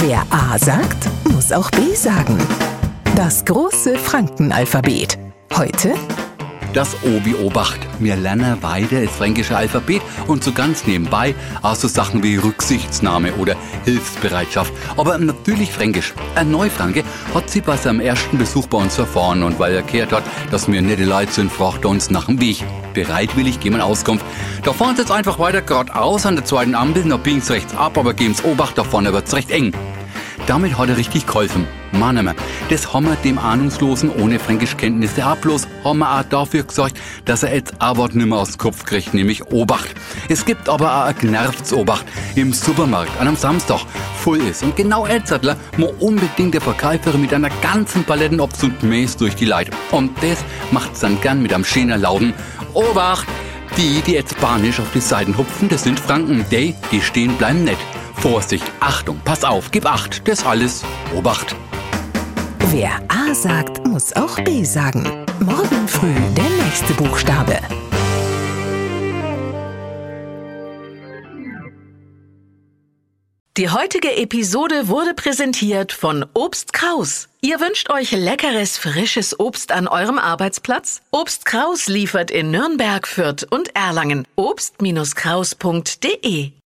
Wer A sagt, muss auch B sagen. Das große Frankenalphabet. Heute Das Obi Obacht. Wir lernen weiter das fränkische Alphabet und so ganz nebenbei auch so Sachen wie Rücksichtsnahme oder Hilfsbereitschaft. Aber natürlich fränkisch. Ein Neufranke hat sie bei seinem ersten Besuch bei uns erfahren und weil er gehört hat, dass wir nette Leute sind, fragt er uns nach dem Weg. Bereitwillig geben Auskunft. Da fahren sie jetzt einfach weiter geradeaus an der zweiten Ampel, da biegen sie rechts ab, aber geben sie Obacht, da vorne wird's recht eng. Damit hat er richtig geholfen. Wir, das haben wir dem Ahnungslosen ohne Fränkischkenntnisse auch bloß haben wir auch dafür gesorgt, dass er jetzt ein Wort nimmer aus dem Kopf kriegt, nämlich Obacht. Es gibt aber auch ein genervtes Obacht im Supermarkt an einem Samstag voll ist. Und genau jetzt hat er muss unbedingt der Verkäuferin mit einer ganzen Paletten Obst und Mäß durch die Leitung. Und das macht's dann gern mit einem schönen lauten Obacht! Die, die jetzt spanisch auf die Seiten hupfen, das sind Franken. Die, die stehen bleiben nett. Vorsicht, Achtung, pass auf, gib Acht, das alles Obacht. Wer A sagt, muss auch B sagen. Morgen früh der nächste Buchstabe. Die heutige Episode wurde präsentiert von Obst Kraus. Ihr wünscht euch leckeres, frisches Obst an eurem Arbeitsplatz? Obst Kraus liefert in Nürnberg, Fürth und Erlangen. Obst-Kraus.de